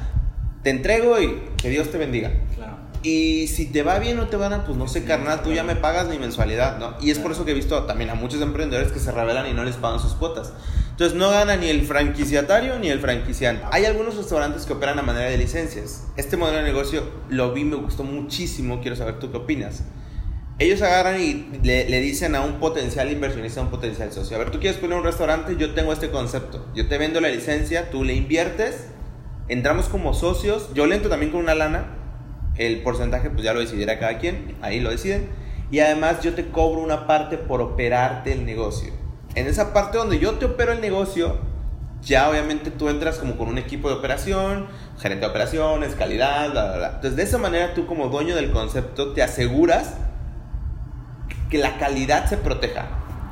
Te entrego y que Dios te bendiga. Claro. Y si te va bien o te van a, pues no sé, carnal, tú ya me pagas mi mensualidad, ¿no? Y es por eso que he visto también a muchos emprendedores que se revelan y no les pagan sus cuotas. Entonces no gana ni el franquiciatario ni el franquiciante. Hay algunos restaurantes que operan a manera de licencias. Este modelo de negocio lo vi, me gustó muchísimo. Quiero saber tú qué opinas. Ellos agarran y le, dicen a un potencial inversionista, a un potencial socio, a ver, tú quieres poner un restaurante, yo tengo este concepto. Yo te vendo la licencia, tú le inviertes entramos como socios, yo le entro también con una lana, el porcentaje pues ya lo decidirá cada quien, ahí lo deciden, y además yo te cobro una parte por operarte el negocio. En esa parte donde yo te opero el negocio, ya obviamente tú entras como con un equipo de operación, gerente de operaciones, calidad, bla, bla. Entonces de esa manera tú como dueño del concepto te aseguras que la calidad se proteja.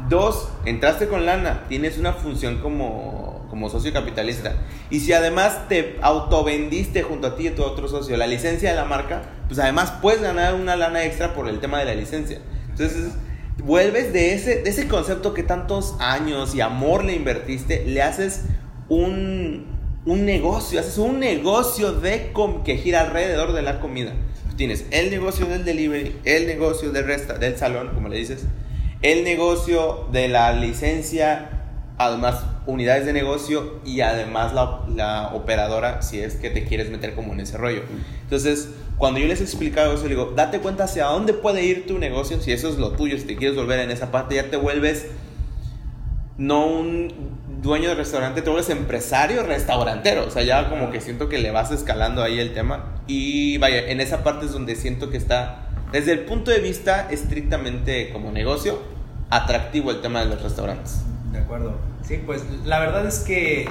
Dos, entraste con lana, tienes una función como, como socio capitalista. Y si además te autovendiste junto a ti y tu otro socio la licencia de la marca, pues además puedes ganar una lana extra por el tema de la licencia. Entonces vuelves de ese, de ese concepto que tantos años y amor le invertiste, le haces un, un negocio, haces un negocio de que gira alrededor de la comida. Tienes el negocio del delivery, el negocio del, resta, del salón, como le dices, el negocio de la licencia, además unidades de negocio y además la, operadora si es que te quieres meter como en ese rollo. Entonces, cuando yo les he explicado eso, le digo, date cuenta hacia dónde puede ir tu negocio, si eso es lo tuyo, si te quieres volver en esa parte, ya te vuelves no un dueño de restaurante, te vuelves empresario restaurantero. O sea, ya como que siento que le vas escalando ahí el tema. Y vaya, en esa parte es donde siento que está, desde el punto de vista estrictamente como negocio, atractivo el tema de los restaurantes. De acuerdo. Sí, pues la verdad es que,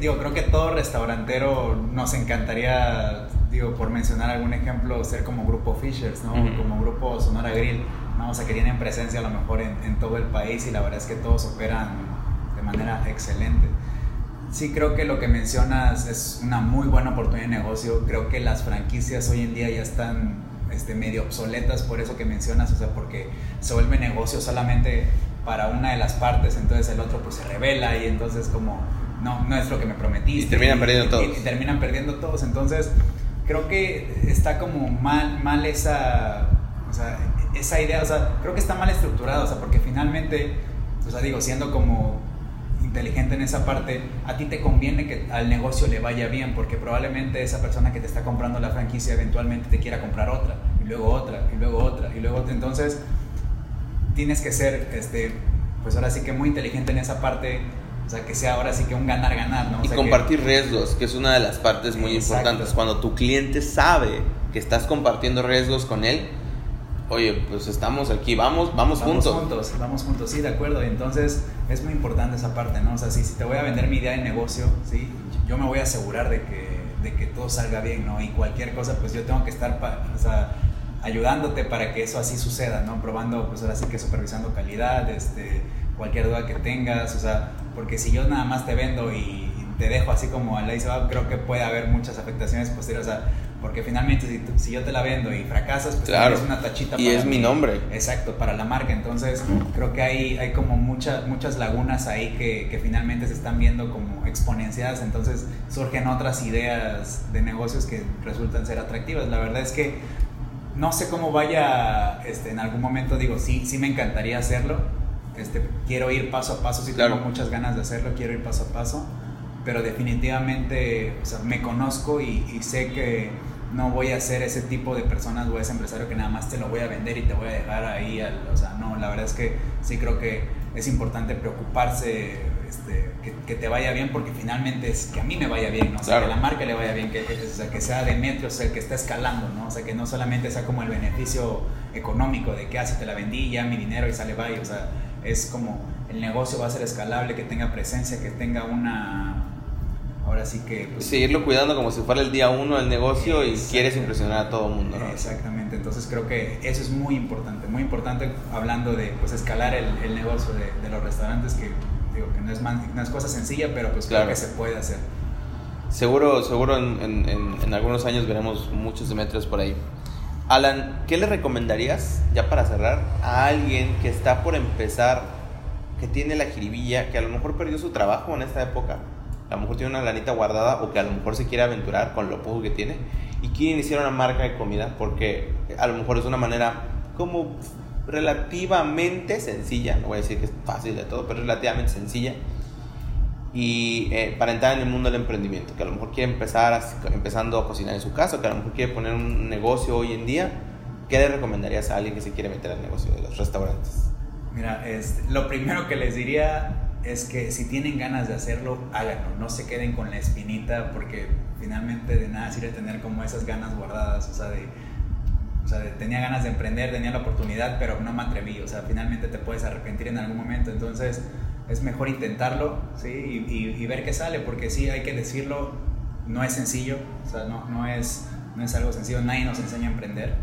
digo, creo que todo restaurantero nos encantaría, digo, por mencionar algún ejemplo, ser como Grupo Fishers, ¿no? Como Grupo Sonora Grill, ¿no? O sea, que tienen presencia a lo mejor en, en todo el país y la verdad es que todos operan de manera excelente. Sí, creo que lo que mencionas es una muy buena oportunidad de negocio. Creo que las franquicias hoy en día ya están este, medio obsoletas por eso que mencionas, o sea, porque se vuelve negocio solamente para una de las partes, entonces el otro pues se revela y entonces como no, no es lo que me prometiste. Y terminan perdiendo todos. Y, terminan perdiendo todos, entonces creo que está como mal, mal esa, o sea, esa idea, o sea, creo que está mal estructurado, o sea, porque finalmente, o sea, digo, siendo como inteligente en esa parte, a ti te conviene que al negocio le vaya bien, porque probablemente esa persona que te está comprando la franquicia eventualmente te quiera comprar otra, y luego otra, y luego otra, y luego otra. Entonces, tienes que ser, este, pues ahora sí que muy inteligente en esa parte, o sea, que sea ahora sí que un ganar-ganar, ¿no? y compartir riesgos, que es una de las partes muy importantes. Cuando tu cliente sabe que estás compartiendo riesgos con él, oye, pues estamos aquí, vamos, vamos, vamos juntos. juntos. Vamos juntos, sí, de acuerdo. Entonces es muy importante esa parte, ¿no? O sea, si, si te voy a vender mi idea de negocio, ¿sí? Yo me voy a asegurar de que, de que todo salga bien, ¿no? Y cualquier cosa, pues yo tengo que estar, o sea, ayudándote para que eso así suceda, ¿no? Probando, pues ahora sí que supervisando calidad, este, cualquier duda que tengas, o sea, porque si yo nada más te vendo y te dejo así como al lado, creo que puede haber muchas afectaciones posteriores, o sea, porque finalmente si, si, yo te la vendo y fracasas, pues claro. es una tachita y es mi nombre. Exacto, para la marca. Entonces creo que hay, hay como muchas muchas lagunas ahí que, que, finalmente se están viendo como exponenciadas. Entonces surgen otras ideas de negocios que resultan ser atractivas. La verdad es que no sé cómo vaya este, en algún momento, digo, sí, sí me encantaría hacerlo. Este, quiero ir paso a paso, sí claro. tengo muchas ganas de hacerlo, quiero ir paso a paso. Pero definitivamente o sea, me conozco y, y sé que no voy a ser ese tipo de personas o ese empresario que nada más te lo voy a vender y te voy a dejar ahí. Al, o sea, no, la verdad es que sí creo que es importante preocuparse este, que, que, te vaya bien porque finalmente es que a mí me vaya bien, ¿no? o sea, claro. que la marca le vaya bien, que, o sea, que sea Demetrios el que está escalando, ¿no? o sea, que no solamente sea como el beneficio económico de que así te la vendí, ya mi dinero y sale bye, o sea, es como el negocio va a ser escalable, que tenga presencia, que tenga una ahora sí que... Pues, Seguirlo cuidando como si fuera el día uno del negocio y quieres impresionar a todo el mundo, ¿no? Exactamente, entonces creo que eso es muy importante, muy importante hablando de pues escalar el, el negocio de, de, los restaurantes, que digo que no es, man, no es cosa sencilla, pero pues claro. creo que se puede hacer. Seguro, seguro en, en, en, algunos años veremos muchos Demetrios por ahí. Alan, ¿qué le recomendarías, ya para cerrar, a alguien que está por empezar, que tiene la jiribilla, que a lo mejor perdió su trabajo en esta época, a lo mejor tiene una lanita guardada o que a lo mejor se quiere aventurar con lo poco que tiene y quiere iniciar una marca de comida porque a lo mejor es una manera como relativamente sencilla, no voy a decir que es fácil de todo, pero relativamente sencilla y eh, para entrar en el mundo del emprendimiento, que a lo mejor quiere empezar a, empezando a cocinar en su casa, que a lo mejor quiere poner un negocio hoy en día, ¿qué le recomendarías a alguien que se quiere meter al negocio de los restaurantes? Mira, lo primero que les diría es que si tienen ganas de hacerlo, háganlo, no se queden con la espinita porque finalmente de nada sirve tener como esas ganas guardadas, o sea, de, o sea, tenía ganas de emprender, tenía la oportunidad, pero no me atreví, o sea, finalmente te puedes arrepentir en algún momento, entonces es mejor intentarlo, ¿sí? Y, ver qué sale, porque sí, hay que decirlo, no es sencillo, o sea, no, no, es, no es algo sencillo, nadie nos enseña a emprender,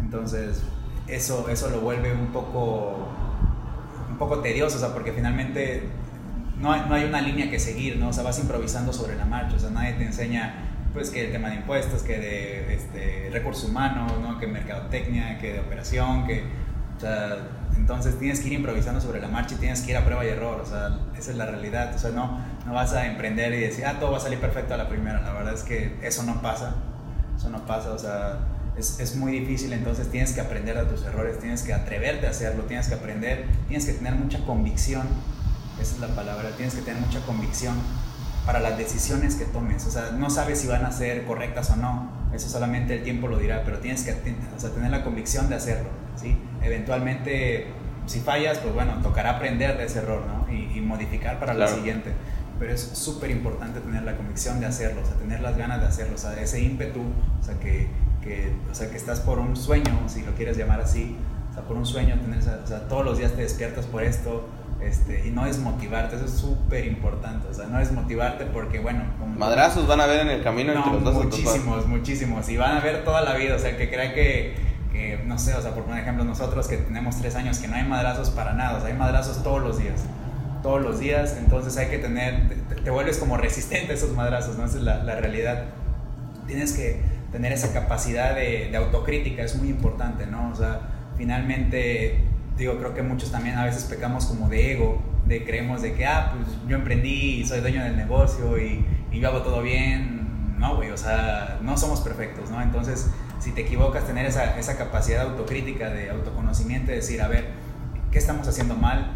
entonces eso, eso lo vuelve un poco, un poco tedioso, o sea, porque finalmente no hay, no hay, una línea que seguir, ¿no? O sea, vas improvisando sobre la marcha, o sea, nadie te enseña, pues, que el tema de impuestos, que de este, recursos humanos, ¿no? Que mercadotecnia, que de operación, que, o sea, entonces tienes que ir improvisando sobre la marcha y tienes que ir a prueba y error, o sea, esa es la realidad, o sea, no, no vas a emprender y decir, ah, todo va a salir perfecto a la primera, la verdad es que eso no pasa, eso no pasa, o sea, es, es, muy difícil, entonces tienes que aprender de tus errores, tienes que atreverte a hacerlo, tienes que aprender, tienes que tener mucha convicción, esa es la palabra, tienes que tener mucha convicción para las decisiones que tomes, o sea, no sabes si van a ser correctas o no, eso solamente el tiempo lo dirá, pero tienes que o sea, tener la convicción de hacerlo, ¿sí? Eventualmente, si fallas, pues bueno, tocará aprender de ese error, ¿no? Y, modificar para la siguiente pero es súper importante tener la convicción de hacerlo, o sea, tener las ganas de hacerlo, o sea, ese ímpetu, o sea, que, que, o sea, que estás por un sueño, si lo quieres llamar así, o sea, por un sueño, tener, o sea, todos los días te despiertas por esto, este, y no es motivarte, eso es súper importante, o sea, no es motivarte porque, bueno... Madrazos van a ver en el camino entre los dos. Muchísimos, muchísimos, y van a ver toda la vida, o sea, que crea que, que, no sé, o sea, por ejemplo, nosotros que tenemos tres años, que no hay madrazos para nada, o sea, hay madrazos todos los días, todos los días, entonces hay que tener, te, vuelves como resistente a esos madrazos, ¿no? Esa es la, la realidad. Tienes que tener esa capacidad de, autocrítica es muy importante, ¿no? O sea, finalmente, digo, creo que muchos también a veces pecamos como de ego, de creemos de que, ah, pues yo emprendí y soy dueño del negocio y, y yo hago todo bien. No, güey, o sea, no somos perfectos, ¿no? Entonces, si te equivocas, tener esa, esa capacidad autocrítica, de autoconocimiento, de decir, a ver, ¿qué estamos haciendo mal?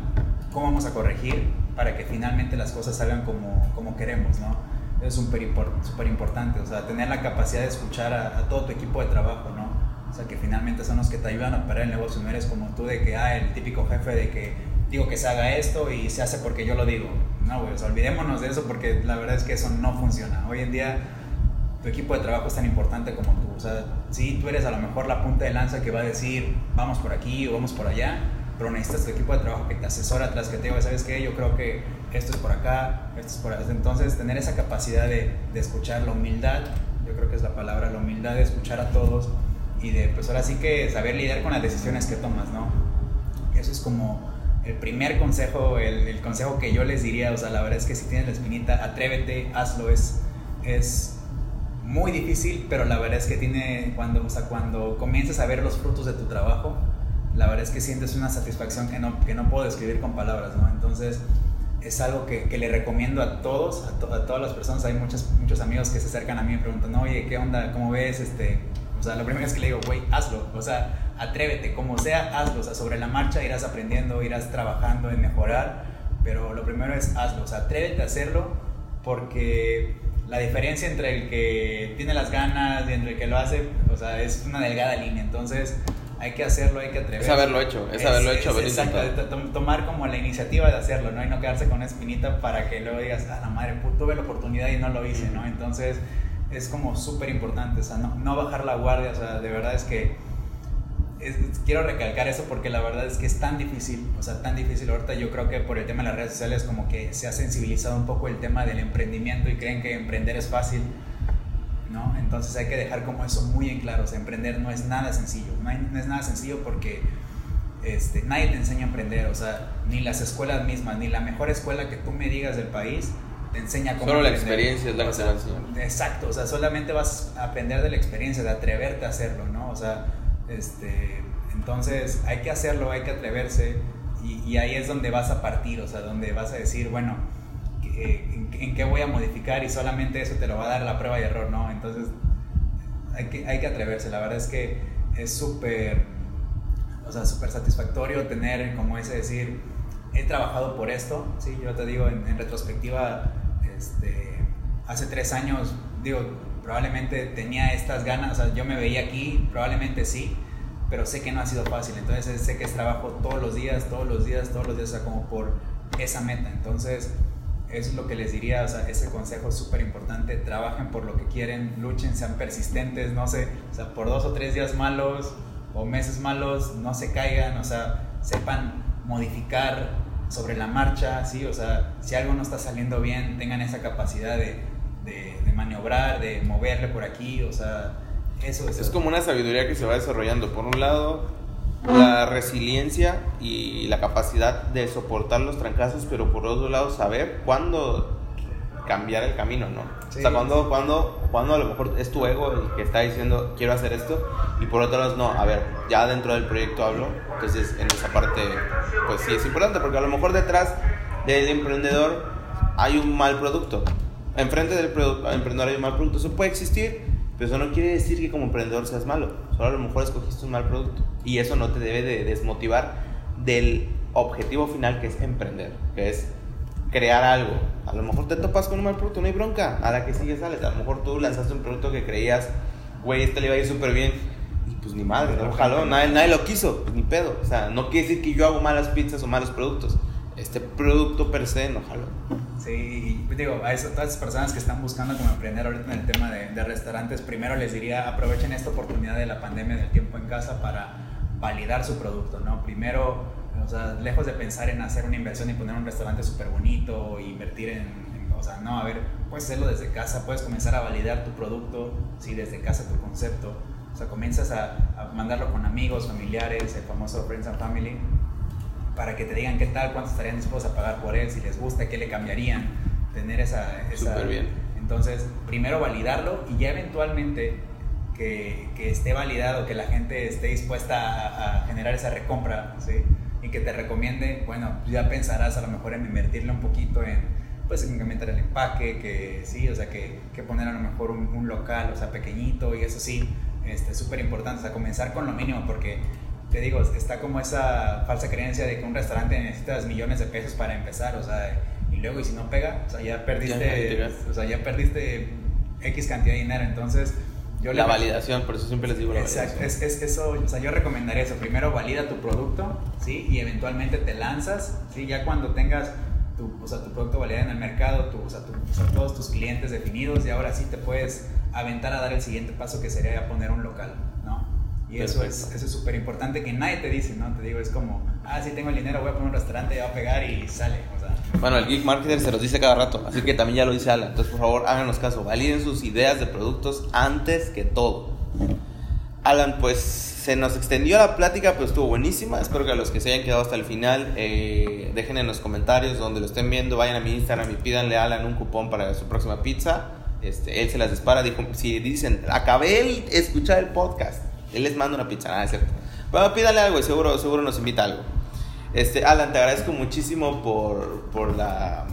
¿Cómo vamos a corregir para que finalmente las cosas salgan como, como queremos, ¿no? es súper importante, o sea, tener la capacidad de escuchar a, todo tu equipo de trabajo, ¿no? O sea, que finalmente son los que te ayudan a operar el negocio, no eres como tú de que, ah, el típico jefe de que digo que se haga esto y se hace porque yo lo digo. No, güey, sea, olvidémonos de eso porque la verdad es que eso no funciona. Hoy en día tu equipo de trabajo es tan importante como tú. O sea, sí, tú eres a lo mejor la punta de lanza que va a decir, vamos por aquí o vamos por allá, pero necesitas tu equipo de trabajo que te asesora atrás, que te diga, ¿sabes qué? Yo creo que esto es por acá, esto es por allá. Entonces, tener esa capacidad de, de, escuchar la humildad, yo creo que es la palabra, la humildad de escuchar a todos y de, pues ahora sí que saber lidiar con las decisiones que tomas, ¿no? Eso es como el primer consejo, el, el consejo que yo les diría, o sea, la verdad es que si tienes la espinita, atrévete, hazlo, es, es muy difícil, pero la verdad es que tiene, cuando, o sea, cuando comienzas a ver los frutos de tu trabajo, la verdad es que sientes una satisfacción que no, que no puedo describir con palabras, ¿no? Entonces, es algo que, que, le recomiendo a todos, a, a, todas las personas. Hay muchos, muchos amigos que se acercan a mí y me preguntan, oye, ¿qué onda? ¿Cómo ves? Este, o sea, lo primero es que le digo, güey, hazlo. O sea, atrévete, como sea, hazlo. O sea, sobre la marcha irás aprendiendo, irás trabajando en mejorar. Pero lo primero es hazlo. O sea, atrévete a hacerlo porque la diferencia entre el que tiene las ganas y entre el que lo hace, o sea, es una delgada línea. Entonces, hay que hacerlo, hay que atreverse. Es haberlo hecho, es, haberlo hecho, haber Exacto, tomar como la iniciativa de hacerlo, ¿no? Y no quedarse con una espinita para que luego digas, ah, la madre, tuve la oportunidad y no lo hice, ¿no? Entonces, es como súper importante, o sea, no, no, bajar la guardia, o sea, de verdad es que quiero recalcar eso porque la verdad es que es tan difícil, o sea, tan difícil ahorita yo creo que por el tema de las redes sociales como que se ha sensibilizado un poco el tema del emprendimiento y creen que emprender es fácil ¿no? Entonces hay que dejar como eso muy en claro, o sea, emprender no es nada sencillo, no, es nada sencillo porque este, nadie te enseña a emprender, o sea, ni las escuelas mismas, ni la mejor escuela que tú me digas del país te enseña cómo Solo la experiencia es la que te va a Exacto, o sea, solamente vas a aprender de la experiencia, de atreverte a hacerlo, ¿no? O sea, este, entonces hay que hacerlo, hay que atreverse y, y ahí es donde vas a partir, o sea, donde vas a decir, bueno, en, qué voy a modificar y solamente eso te lo va a dar la prueba y error, ¿no? Entonces hay que, hay que atreverse, la verdad es que es súper, o sea, súper satisfactorio tener como ese decir, he trabajado por esto, sí, yo te digo en, retrospectiva, este, hace tres años, digo, probablemente tenía estas ganas, o sea, yo me veía aquí, probablemente sí, pero sé que no ha sido fácil, entonces sé que es trabajo todos los días, todos los días, todos los días, o sea, como por esa meta. Entonces, es lo que les diría, o sea, ese consejo es súper importante, trabajen por lo que quieren, luchen, sean persistentes, no sé, o sea, por dos o tres días malos o meses malos, no se caigan, o sea, sepan modificar sobre la marcha, ¿sí? O sea, si algo no está saliendo bien, tengan esa capacidad de, de, maniobrar, de moverle por aquí, o sea, eso es... Es como una sabiduría que se va desarrollando. Por un lado, la resiliencia y la capacidad de soportar los trancazos, pero por otro lado saber cuándo cambiar el camino, ¿no? o sea, cuando, cuando, cuando a lo mejor es tu ego el que está diciendo quiero hacer esto y por otro lado no, a ver, ya dentro del proyecto hablo, entonces en esa parte pues sí es importante porque a lo mejor detrás del emprendedor hay un mal producto, enfrente del emprendedor hay un mal producto, eso puede existir, pero eso no quiere decir que como emprendedor seas malo, solo a lo mejor escogiste un mal producto y eso no te debe de desmotivar del objetivo final que es emprender, que es crear algo. A lo mejor te topas con un mal producto, no hay bronca, a la que sigue sales. A lo mejor tú lanzaste un producto que creías, güey, este le iba a ir súper bien. Y pues ni madre, no jaló, nadie, nadie lo quiso, pues ni pedo. O sea, no quiere decir que yo hago malas pizzas o malos productos. Este producto per se no jaló. Sí, digo, a eso, todas esas personas que están buscando como emprender ahorita en el tema de, de, restaurantes, primero les diría, aprovechen esta oportunidad de la pandemia del tiempo en casa para validar su producto, ¿no? Primero, o sea, lejos de pensar en hacer una inversión y poner un restaurante súper bonito, invertir en, o sea, no, a ver, puedes hacerlo desde casa, puedes comenzar a validar tu producto, sí, desde casa tu concepto, o sea, comienzas a, a mandarlo con amigos, familiares, el famoso Friends and Family, para que te digan qué tal, cuánto estarían dispuestos a pagar por él, si les gusta, qué le cambiarían, tener esa... esa bien. Entonces, primero validarlo y ya eventualmente que, que, esté validado, que la gente esté dispuesta a, a generar esa recompra, ¿sí? Y que te recomiende, bueno, ya pensarás a lo mejor en invertirle un poquito en, pues, en incrementar el empaque, que sí, o sea, que, que poner a lo mejor un, un, local, o sea, pequeñito, y eso sí, este, súper importante, o sea, comenzar con lo mínimo, porque te digo, está como esa falsa creencia de que un restaurante necesitas millones de pesos para empezar, o sea, y luego, y si no pega, o sea, ya perdiste, ya, o sea, ya perdiste X cantidad de dinero, entonces... Yo la validación, por eso siempre les digo la Exacto, es, es, eso, o sea, yo recomendaría eso, primero valida tu producto, ¿sí? Y eventualmente te lanzas, ¿sí? Ya cuando tengas tu, o sea, tu producto validado en el mercado, tu, o, sea, tu, o sea, todos tus clientes definidos, y ahora sí te puedes aventar a dar el siguiente paso que sería poner un local, ¿no? Y eso es eso es súper importante que nadie te dice, ¿no? Te digo, es como, ah, sí tengo el dinero, voy a poner un restaurante, va a pegar y sale. Bueno, el Geek Marketer se los dice cada rato, así que también ya lo dice Alan. Entonces, por favor, háganos caso, validen sus ideas de productos antes que todo. Alan, pues se nos extendió la plática, pero estuvo buenísima. Espero que a los que se hayan quedado hasta el final, eh, dejen en los comentarios donde lo estén viendo, vayan a mi Instagram y pídanle a Alan un cupón para su próxima pizza. Este, él se las dispara, dijo, si dicen, acabé el escuchar el podcast él les manda una pizza, nada, es cierto. Pero pídale algo y seguro, seguro nos invita algo. Este, Alan, te agradezco muchísimo por, por, la,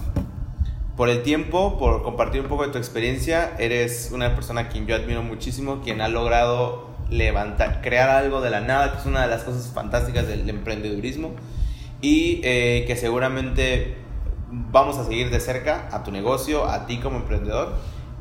por el tiempo, por compartir un poco de tu experiencia. Eres una persona a quien yo admiro muchísimo, quien ha logrado levantar, crear algo de la nada, que es una de las cosas fantásticas del emprendedurismo. Y eh, que seguramente vamos a seguir de cerca a tu negocio, a ti como emprendedor.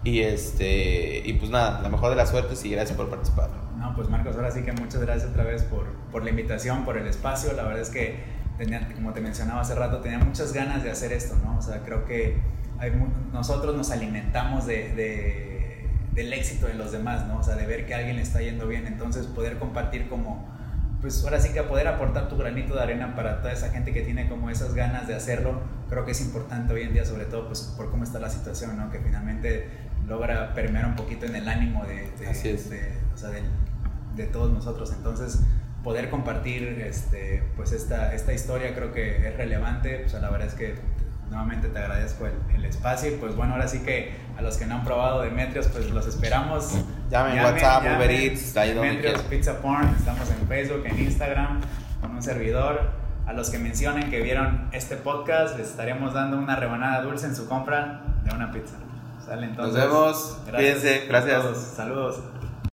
Y, este, y pues nada, la mejor de las suertes y gracias por participar. No, pues Marcos, ahora sí que muchas gracias otra vez por, por la invitación, por el espacio. La verdad es que, tenía, como te mencionaba hace rato, tenía muchas ganas de hacer esto, ¿no? O sea, creo que hay, nosotros nos alimentamos de, de, del éxito de los demás, ¿no? O sea, de ver que a alguien le está yendo bien. Entonces, poder compartir como, pues ahora sí que poder aportar tu granito de arena para toda esa gente que tiene como esas ganas de hacerlo, creo que es importante hoy en día, sobre todo pues por cómo está la situación, ¿no? Que finalmente logra permear un poquito en el ánimo de, de, Así es. de o sea, de, de todos nosotros. Entonces, poder compartir este, pues esta, esta historia creo que es relevante. O sea, la verdad es que nuevamente te agradezco el, el, espacio. Y pues bueno, ahora sí que a los que no han probado Demetrios, pues los esperamos. Llamen, llamen WhatsApp, llamen, Uber Eats, Demetrios Pizza Porn. Estamos en Facebook, en Instagram, con un servidor. A los que mencionen que vieron este podcast, les estaremos dando una rebanada dulce en su compra de una pizza. ¿Sale? Entonces, Nos vemos. Gracias Cuídense. Gracias. Saludos.